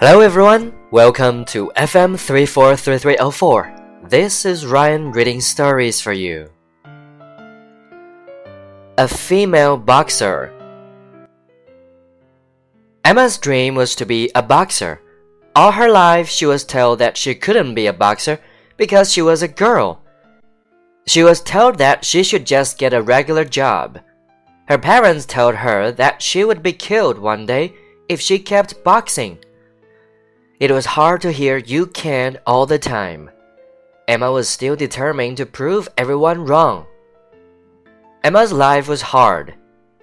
Hello everyone, welcome to FM 343304. This is Ryan reading stories for you. A female boxer. Emma's dream was to be a boxer. All her life, she was told that she couldn't be a boxer because she was a girl. She was told that she should just get a regular job. Her parents told her that she would be killed one day if she kept boxing. It was hard to hear you can't all the time. Emma was still determined to prove everyone wrong. Emma's life was hard.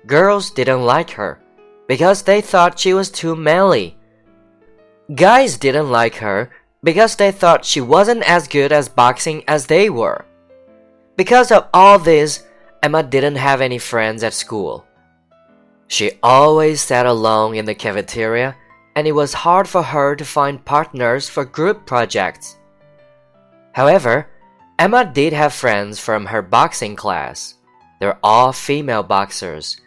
Girls didn't like her because they thought she was too manly. Guys didn't like her because they thought she wasn't as good as boxing as they were. Because of all this, Emma didn't have any friends at school. She always sat alone in the cafeteria, and it was hard for her to find partners for group projects. However, Emma did have friends from her boxing class. They're all female boxers.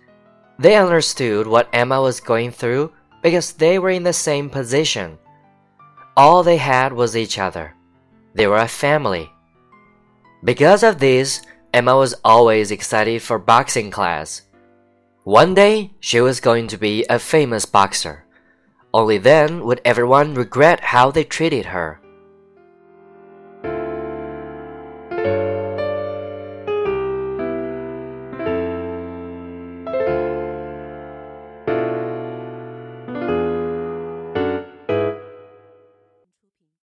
They understood what Emma was going through because they were in the same position. All they had was each other. They were a family. Because of this, Emma was always excited for boxing class. One day, she was going to be a famous boxer. Only then would everyone regret how they treated her.